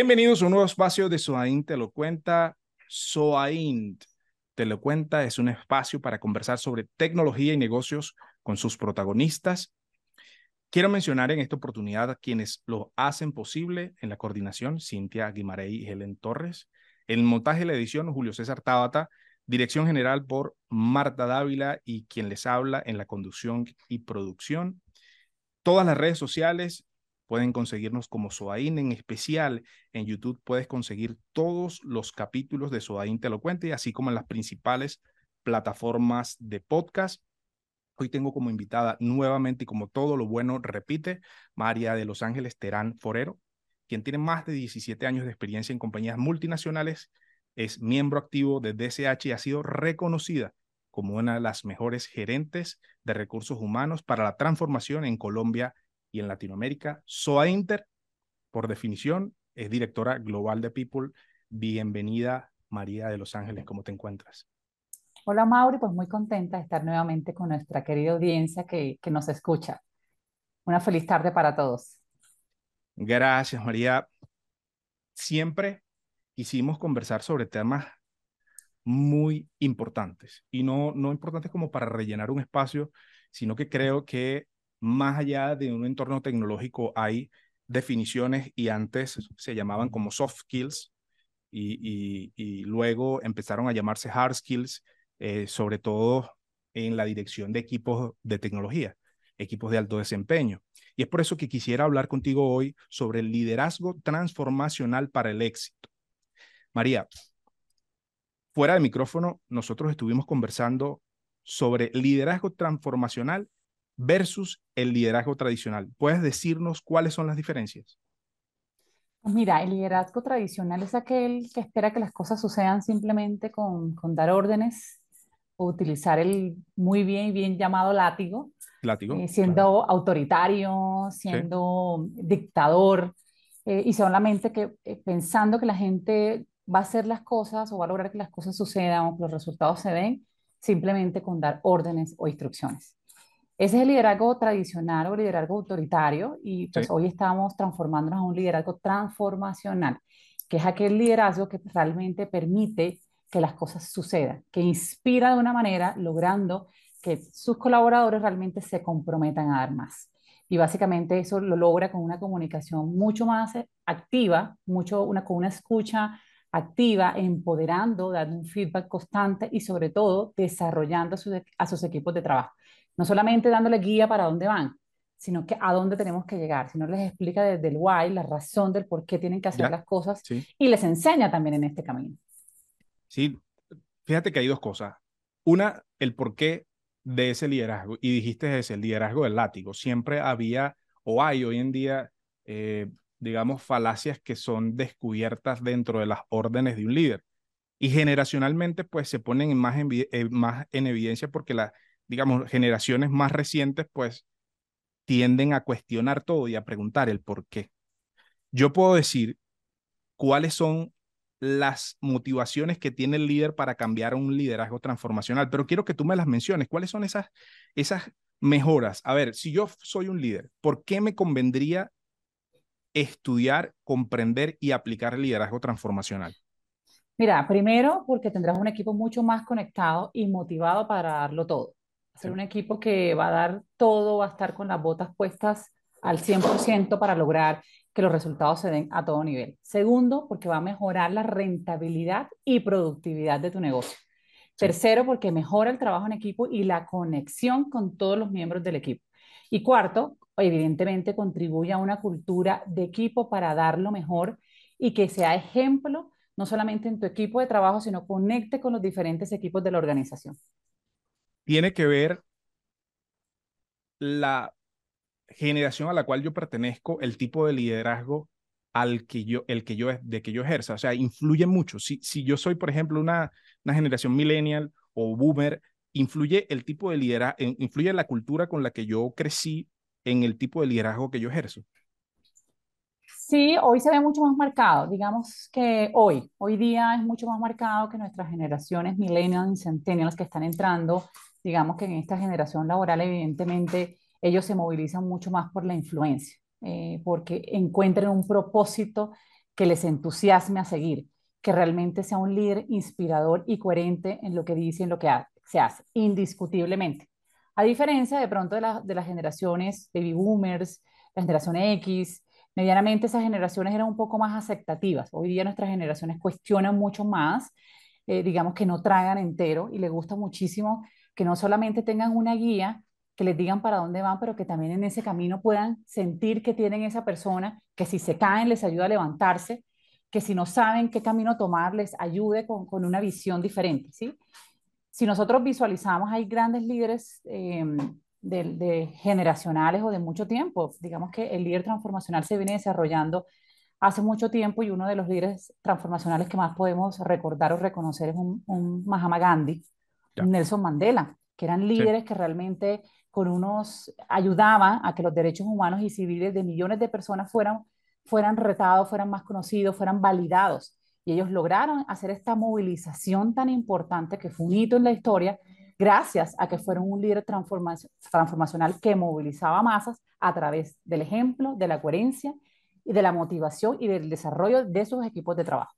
Bienvenidos a un nuevo espacio de Soain Te lo cuenta. Soain Te lo cuenta es un espacio para conversar sobre tecnología y negocios con sus protagonistas. Quiero mencionar en esta oportunidad a quienes lo hacen posible en la coordinación, Cintia Guimarey y Helen Torres. En montaje y la edición, Julio César Tábata. Dirección general por Marta Dávila y quien les habla en la conducción y producción. Todas las redes sociales pueden conseguirnos como Soaín, en especial en YouTube puedes conseguir todos los capítulos de Soaín Te así como en las principales plataformas de podcast. Hoy tengo como invitada nuevamente y como todo lo bueno repite, María de Los Ángeles Terán Forero, quien tiene más de 17 años de experiencia en compañías multinacionales es miembro activo de DSH y ha sido reconocida como una de las mejores gerentes de recursos humanos para la transformación en Colombia y en Latinoamérica. SOA Inter, por definición, es directora global de People. Bienvenida, María de Los Ángeles, ¿cómo te encuentras? Hola, Mauri, pues muy contenta de estar nuevamente con nuestra querida audiencia que, que nos escucha. Una feliz tarde para todos. Gracias, María. Siempre quisimos conversar sobre temas muy importantes y no, no importantes como para rellenar un espacio, sino que creo que más allá de un entorno tecnológico hay definiciones y antes se llamaban como soft skills y, luego empezaron a llamarse hard skills, eh, sobre todo en la dirección de equipos de tecnología, equipos de alto desempeño. Y es por eso que quisiera hablar contigo hoy sobre el liderazgo transformacional para el éxito. María, fuera de micrófono, nosotros estuvimos conversando sobre liderazgo transformacional versus el liderazgo tradicional. ¿Puedes decirnos cuáles son las diferencias? Pues mira, el liderazgo tradicional es aquel que espera que las cosas sucedan simplemente con, dar órdenes o utilizar el muy bien y bien llamado látigo, látigo eh, siendo autoritario, siendo dictador, eh, y solamente que eh, pensando que la gente va a hacer las cosas o va a lograr que las cosas sucedan o que los resultados se den simplemente con dar órdenes o instrucciones. Ese es el liderazgo tradicional o liderazgo autoritario y pues hoy estamos transformándonos a un liderazgo transformacional, que es aquel liderazgo que realmente permite que las cosas sucedan, que inspira de una manera logrando que sus colaboradores realmente se comprometan a dar más. Y básicamente eso lo logra con una comunicación mucho más activa, mucho una, con una escucha activa, empoderando, dando un feedback constante y sobre todo desarrollando a sus, equipos de trabajo. No solamente dándole guía para dónde van, sino que a dónde tenemos que llegar, sino les explica desde el why, la razón del por qué tienen que hacer las cosas y les enseña también en este camino. Sí, fíjate que hay dos cosas. Una, el por qué de ese liderazgo, y dijiste ese, el liderazgo del látigo. Siempre había, o hay hoy en día, eh, digamos, falacias que son descubiertas dentro de las órdenes de un líder. Y generacionalmente, pues se ponen más en, eh, más en evidencia porque las, digamos, generaciones más recientes, pues tienden a cuestionar todo y a preguntar el por qué. Yo puedo decir cuáles son las motivaciones que tiene el líder para cambiar un liderazgo transformacional, pero quiero que tú me las menciones. ¿Cuáles son esas, esas mejoras? A ver, si yo soy un líder, ¿por qué me convendría estudiar, comprender y aplicar el liderazgo transformacional? Mira, primero porque tendrás un equipo mucho más conectado y motivado para darlo todo. Ser un equipo que va a dar todo, va a estar con las botas puestas al 100% para lograr que los resultados se den a todo nivel. Segundo, porque va a mejorar la rentabilidad y productividad de tu negocio. Tercero, porque mejora el trabajo en equipo y la conexión con todos los miembros del equipo. Y cuarto, evidentemente contribuye a una cultura de equipo para dar lo mejor y que sea ejemplo no solamente en tu equipo de trabajo, sino conecte con los diferentes equipos de la organización. Tiene que ver la generación a la cual yo pertenezco, el tipo de liderazgo al que yo, el que yo, de que yo ejerza, o sea, influye mucho. Si, si yo soy, por ejemplo, una, una generación millennial o boomer, influye el tipo de liderazgo, influye la cultura con la que yo crecí en el tipo de liderazgo que yo ejerzo. Sí, hoy se ve mucho más marcado. Digamos que hoy, hoy día es mucho más marcado que nuestras generaciones millennials y centennials que están entrando. Digamos que en esta generación laboral, evidentemente, ellos se movilizan mucho más por la influencia, eh, porque encuentran un propósito que les entusiasme a seguir, que realmente sea un líder inspirador y coherente en lo que dice y en lo que se hace, indiscutiblemente. A diferencia de pronto de, de las generaciones baby boomers, la generación X, medianamente esas generaciones eran un poco más aceptativas. Hoy día nuestras generaciones cuestionan mucho más, eh, digamos que no tragan entero y les gusta muchísimo que no solamente tengan una guía, que les digan para dónde van, pero que también en ese camino puedan sentir que tienen esa persona, que si se caen les ayuda a levantarse, que si no saben qué camino tomar les ayude con, con una visión diferente, ¿sí? Si nosotros visualizamos, hay grandes líderes eh, de, generacionales o de mucho tiempo. Digamos que el líder transformacional se viene desarrollando hace mucho tiempo y uno de los líderes transformacionales que más podemos recordar o reconocer es un, un Mahatma Gandhi, Nelson Mandela, que eran líderes que realmente con unos ayudaban a que los derechos humanos y civiles de millones de personas fueran, fueran retados, fueran más conocidos, fueran validados. Y ellos lograron hacer esta movilización tan importante que fue un hito en la historia gracias a que fueron un líder transformacional que movilizaba masas a través del ejemplo, de la coherencia y de la motivación y del desarrollo de sus equipos de trabajo.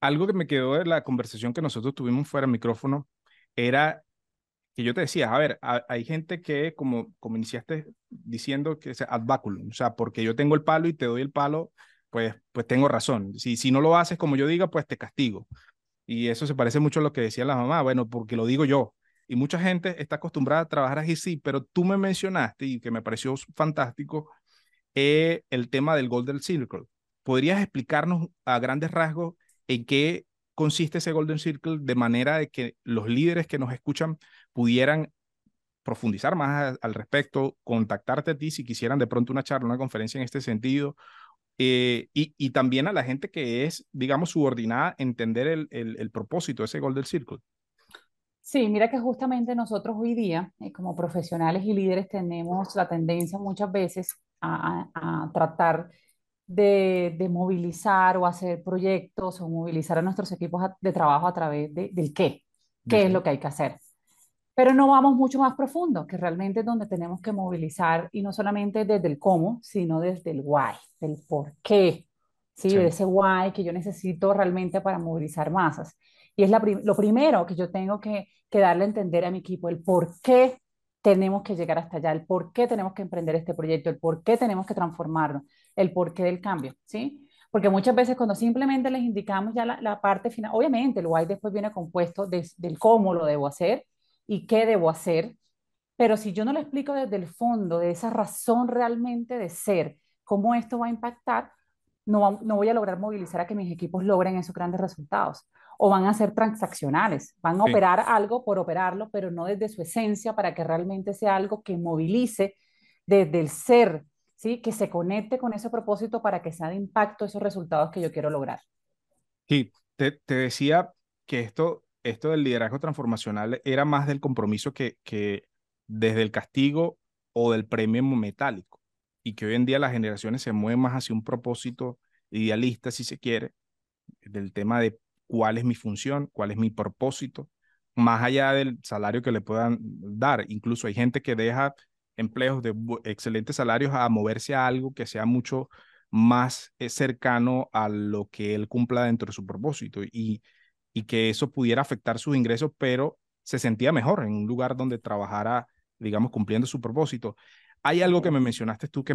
Algo que me quedó de la conversación que nosotros tuvimos fuera del micrófono era que yo te decía, a ver, hay gente que, como, como iniciaste diciendo, que es ad baculum, o sea, porque yo tengo el palo y te doy el palo, pues, pues tengo razón. Si, si no lo haces como yo diga, pues te castigo. Y eso se parece mucho a lo que decía la mamá, bueno, porque lo digo yo. Y mucha gente está acostumbrada a trabajar así, sí, pero tú me mencionaste y que me pareció fantástico eh, el tema del Golden Circle. ¿Podrías explicarnos a grandes rasgos en qué consiste ese Golden Circle de manera de que los líderes que nos escuchan pudieran profundizar más al respecto, contactarte a ti si quisieran de pronto una charla, una conferencia en este sentido, eh, y, y, también a la gente que es, digamos, subordinada, entender el, el, el propósito de ese Golden Circle. Sí, mira que justamente nosotros hoy día, eh, como profesionales y líderes, tenemos la tendencia muchas veces a, tratar de, movilizar o hacer proyectos o movilizar a nuestros equipos de trabajo a través del qué, qué es lo que hay que hacer. Pero no vamos mucho más profundo, que realmente es donde tenemos que movilizar y no solamente desde el cómo, sino desde el why, del por qué, ¿sí? sí. de ese why que yo necesito realmente para movilizar masas. Y es la lo primero que yo tengo que, que darle a entender a mi equipo, el por qué tenemos que llegar hasta allá, el por qué tenemos que emprender este proyecto, el por qué tenemos que transformarnos, el por qué del cambio, ¿sí? Porque muchas veces cuando simplemente les indicamos ya la, la parte final, obviamente el why después viene compuesto de, del cómo lo debo hacer y qué debo hacer, pero si yo no le explico desde el fondo, de esa razón realmente de ser, cómo esto va a impactar, no, no voy a lograr movilizar a que mis equipos logren esos grandes resultados o van a ser transaccionales, van a operar algo por operarlo, pero no desde su esencia para que realmente sea algo que movilice desde el ser, ¿sí? que se conecte con ese propósito para que sea de impacto esos resultados que yo quiero lograr. Sí, te, te decía que esto, esto del liderazgo transformacional era más del compromiso que, que desde el castigo o del premio metálico y que hoy en día las generaciones se mueven más hacia un propósito idealista, si se quiere, del tema de cuál es mi función, cuál es mi propósito, más allá del salario que le puedan dar. Incluso hay gente que deja empleos de excelentes salarios a moverse a algo que sea mucho más eh, cercano a lo que él cumpla dentro de su propósito y, y que eso pudiera afectar sus ingresos, pero se sentía mejor en un lugar donde trabajara, digamos, cumpliendo su propósito. Hay algo que me mencionaste tú que,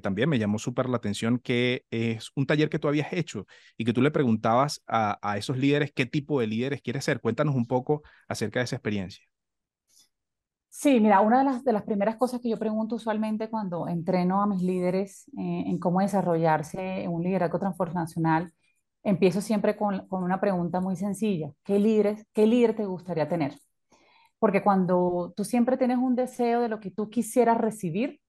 también, me llamó súper la atención, que es un taller que tú habías hecho y que tú le preguntabas a, esos líderes qué tipo de líderes quieres ser. Cuéntanos un poco acerca de esa experiencia. Sí, mira, una de las, primeras cosas que yo pregunto usualmente cuando entreno a mis líderes eh, en cómo desarrollarse en un liderazgo transformacional, empiezo siempre con, con una pregunta muy sencilla. ¿Qué, líderes, ¿Qué líder te gustaría tener? Porque cuando tú siempre tienes un deseo de lo que tú quisieras recibir,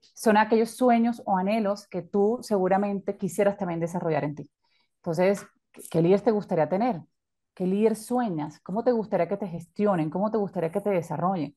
son aquellos sueños o anhelos que tú seguramente quisieras también desarrollar en ti. Entonces, ¿qué líder te gustaría tener? ¿Qué líder sueñas? ¿Cómo te gustaría que te gestionen? ¿Cómo te gustaría que te desarrollen?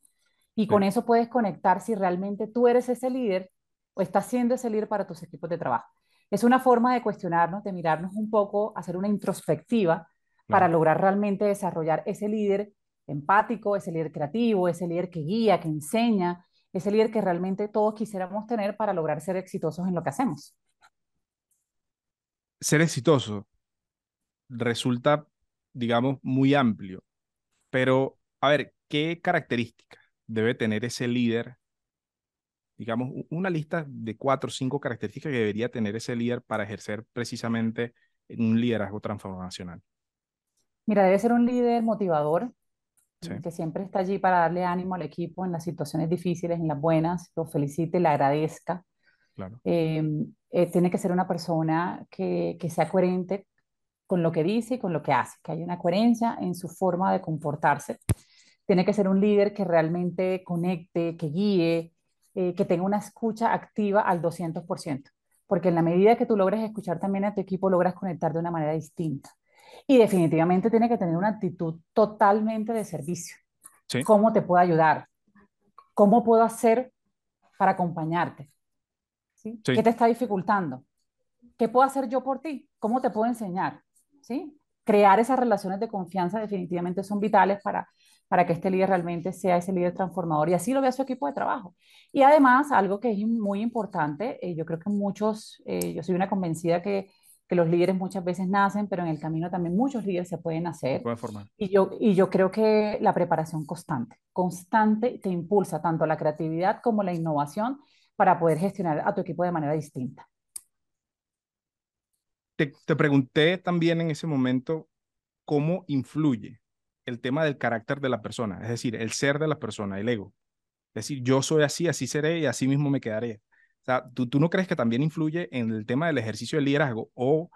Y con eso puedes conectar si realmente tú eres ese líder o estás siendo ese líder para tus equipos de trabajo. Es una forma de cuestionarnos, de mirarnos un poco, hacer una introspectiva para lograr realmente desarrollar ese líder empático, ese líder creativo, ese líder que guía, que enseña, ese líder que realmente todos quisiéramos tener para lograr ser exitosos en lo que hacemos. ser exitoso resulta, digamos, muy amplio, pero a ver, ¿qué características debe tener ese líder? Digamos, una lista de cuatro o cinco características que debería tener ese líder para ejercer precisamente un liderazgo transformacional. Mira, debe ser un líder motivador, que siempre está allí para darle ánimo al equipo en las situaciones difíciles, en las buenas, lo felicite, le agradezca. Claro. Em, eh, tiene que ser una persona que, que, sea coherente con lo que dice y con lo que hace, que haya una coherencia en su forma de comportarse. Tiene que ser un líder que realmente conecte, que guíe, eh, que tenga una escucha activa al 200%, porque en la medida que tú logres escuchar también a tu equipo, logras conectar de una manera distinta. Y definitivamente tiene que tener una actitud totalmente de servicio. ¿Cómo te puedo ayudar? ¿Cómo puedo hacer para acompañarte? ¿Sí? ¿Qué te está dificultando? ¿Qué puedo hacer yo por ti? ¿Cómo te puedo enseñar? ¿Sí? Crear esas relaciones de confianza definitivamente son vitales para, para que este líder realmente sea ese líder transformador y así lo vea su equipo de trabajo. Y además, algo que es muy importante, eh, yo creo que muchos, eh, yo soy una convencida que que los líderes muchas veces nacen, pero en el camino también muchos líderes se pueden hacer. Pueden formar. Y yo, y yo creo que la preparación constante, constante te impulsa tanto la creatividad como la innovación para poder gestionar a tu equipo de manera distinta. Te, te pregunté también en ese momento cómo influye el tema del carácter de la persona, es decir, el ser de la persona, el ego. Es decir, yo soy así, así seré y así mismo me quedaré. Sea, ¿tú, ¿tú no crees que también influye en el tema del ejercicio del liderazgo? O,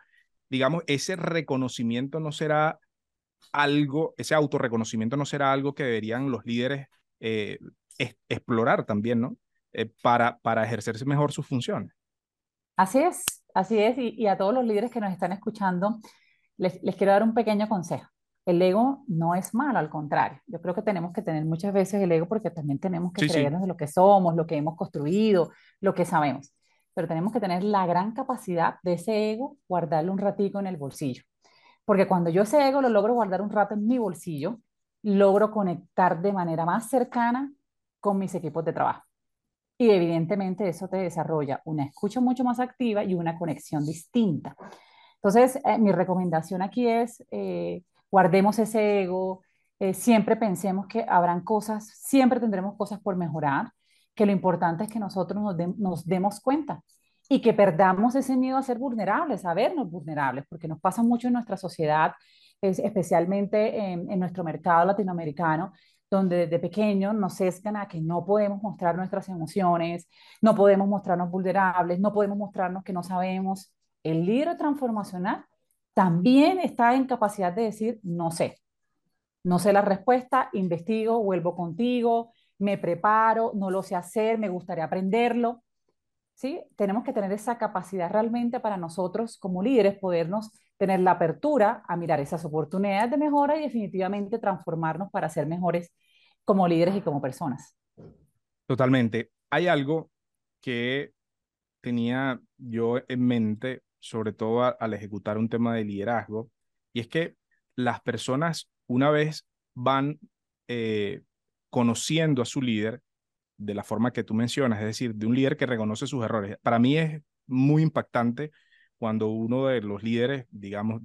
digamos, ese reconocimiento no será algo, ese autorreconocimiento no será algo que deberían los líderes eh, explorar también, ¿no? Eh, para, para ejercerse mejor sus funciones. Así es, así es. Y, y, a todos los líderes que nos están escuchando, les, les quiero dar un pequeño consejo. El ego no es malo, al contrario. Yo creo que tenemos que tener muchas veces el ego porque también tenemos que creernos de lo que somos, lo que hemos construido, lo que sabemos. Pero tenemos que tener la gran capacidad de ese ego guardarlo un ratico en el bolsillo. Porque cuando yo ese ego lo logro guardar un rato en mi bolsillo, logro conectar de manera más cercana con mis equipos de trabajo. Y evidentemente eso te desarrolla una escucha mucho más activa y una conexión distinta. Entonces, eh, mi recomendación aquí es eh, guardemos ese ego, eh, siempre pensemos que habrán cosas, siempre tendremos cosas por mejorar, que lo importante es que nosotros nos, demos cuenta y que perdamos ese miedo a ser vulnerables, a vernos vulnerables, porque nos pasa mucho en nuestra sociedad, especialmente en, nuestro mercado latinoamericano, donde desde pequeños nos sesgan a que no podemos mostrar nuestras emociones, no podemos mostrarnos vulnerables, no podemos mostrarnos que no sabemos. El libro transformacional también está en capacidad de decir, no sé, no sé la respuesta, investigo, vuelvo contigo, me preparo, no lo sé hacer, me gustaría aprenderlo. ¿Sí? Tenemos que tener esa capacidad realmente para nosotros como líderes podernos tener la apertura a mirar esas oportunidades de mejora y definitivamente transformarnos para ser mejores como líderes y como personas. Totalmente. Hay algo que tenía yo en mente sobre todo al ejecutar un tema de liderazgo, y es que las personas una vez van eh, conociendo a su líder de la forma que tú mencionas, es decir, de un líder que reconoce sus errores. Para mí es muy impactante cuando uno de los líderes, digamos,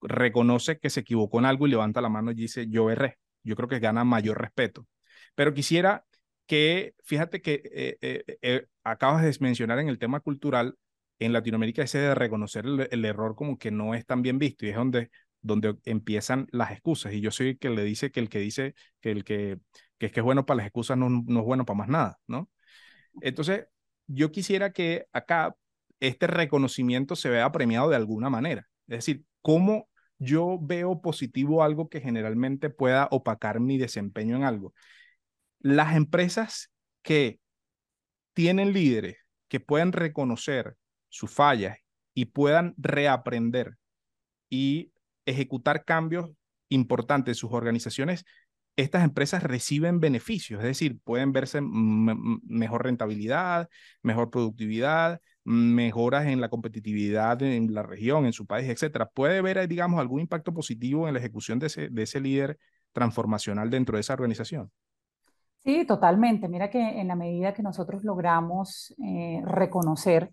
reconoce que se equivocó en algo y levanta la mano y dice, yo erré. Yo creo que gana mayor respeto. Pero quisiera que, fíjate que eh, eh, acabas de mencionar en el tema cultural en Latinoamérica ese de reconocer el, error como que no es tan bien visto y es donde, donde empiezan las excusas. Y yo soy el que le dice que el que dice que el que, que es que es bueno para las excusas no, no es bueno para más nada, ¿no? Entonces, yo quisiera que acá este reconocimiento se vea premiado de alguna manera. Es decir, ¿cómo yo veo positivo algo que generalmente pueda opacar mi desempeño en algo? Las empresas que tienen líderes que pueden reconocer sus fallas y puedan reaprender y ejecutar cambios importantes en sus organizaciones, estas empresas reciben beneficios, es decir, pueden verse mejor rentabilidad, mejor productividad, mejoras en la competitividad en la región, en su país, etcétera. Puede haber, digamos, algún impacto positivo en la ejecución de ese, de ese líder transformacional dentro de esa organización. Sí, totalmente. Mira que en la medida que nosotros logramos eh, reconocer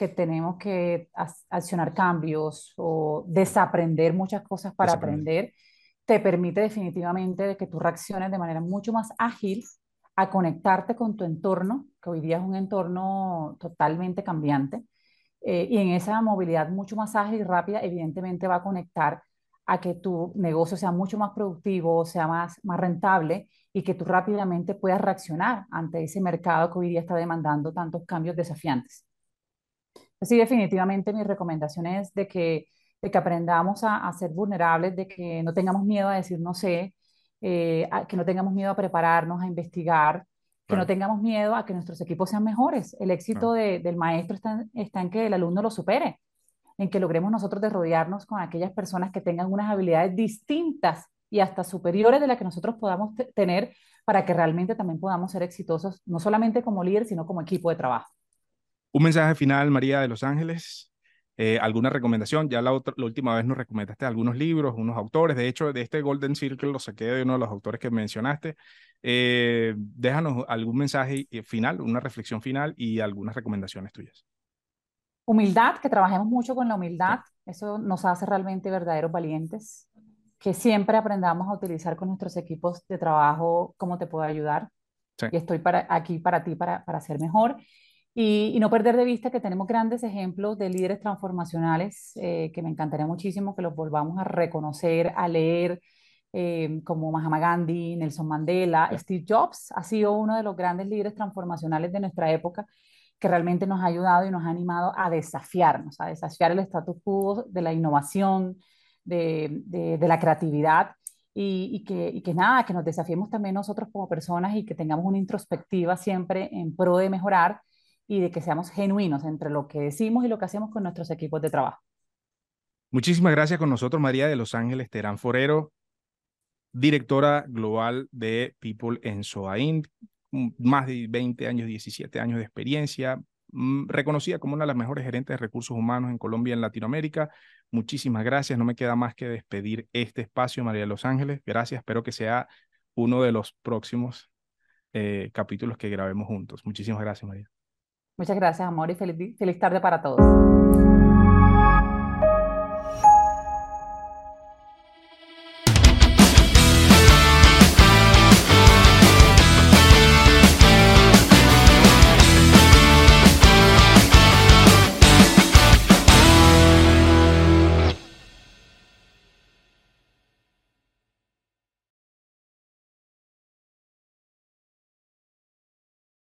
que tenemos que accionar cambios o desaprender muchas cosas para aprender, te permite definitivamente de que tú reacciones de manera mucho más ágil a conectarte con tu entorno, que hoy día es un entorno totalmente cambiante, eh, y en esa movilidad mucho más ágil y rápida, evidentemente va a conectar a que tu negocio sea mucho más productivo, sea más, más rentable y que tú rápidamente puedas reaccionar ante ese mercado que hoy día está demandando tantos cambios desafiantes. Sí, definitivamente mi recomendación es de que, de que aprendamos a, a ser vulnerables, de que no tengamos miedo a decir no sé, eh, que no tengamos miedo a prepararnos, a investigar, que no tengamos miedo a que nuestros equipos sean mejores. El éxito del maestro está, está, en que el alumno lo supere, en que logremos nosotros de rodearnos con aquellas personas que tengan unas habilidades distintas y hasta superiores de las que nosotros podamos tener para que realmente también podamos ser exitosos, no solamente como líder, sino como equipo de trabajo. Un mensaje final, María de Los Ángeles. Eh, ¿Alguna recomendación? Ya la, la, última vez nos recomendaste algunos libros, unos autores. De hecho, de este Golden Circle lo saqué de uno de los autores que mencionaste. Eh, déjanos algún mensaje final, una reflexión final y algunas recomendaciones tuyas. Humildad, que trabajemos mucho con la humildad. Eso nos hace realmente verdaderos valientes. Que siempre aprendamos a utilizar con nuestros equipos de trabajo cómo te puedo ayudar. Y estoy para, aquí para ti, para, para ser mejor. Y, no perder de vista que tenemos grandes ejemplos de líderes transformacionales eh, que me encantaría muchísimo que los volvamos a reconocer, a leer, eh, como Mahatma Gandhi, Nelson Mandela, Steve Jobs ha sido uno de los grandes líderes transformacionales de nuestra época que realmente nos ha ayudado y nos ha animado a desafiarnos, a desafiar el status quo de la innovación, de, de, la creatividad y, y, que, y que nada, que nos desafiemos también nosotros como personas y que tengamos una introspectiva siempre en pro de mejorar y de que seamos genuinos entre lo que decimos y lo que hacemos con nuestros equipos de trabajo. Muchísimas gracias con nosotros, María de Los Ángeles Terán Forero, directora global de People en SOAIN, más de 20 años, 17 años de experiencia, mm, reconocida como una de las mejores gerentes de recursos humanos en Colombia y en Latinoamérica. Muchísimas gracias. No me queda más que despedir este espacio, María de Los Ángeles. Gracias. Espero que sea uno de los próximos eh, capítulos que grabemos juntos. Muchísimas gracias, María. Muchas gracias, amor, y feliz, feliz tarde para todos.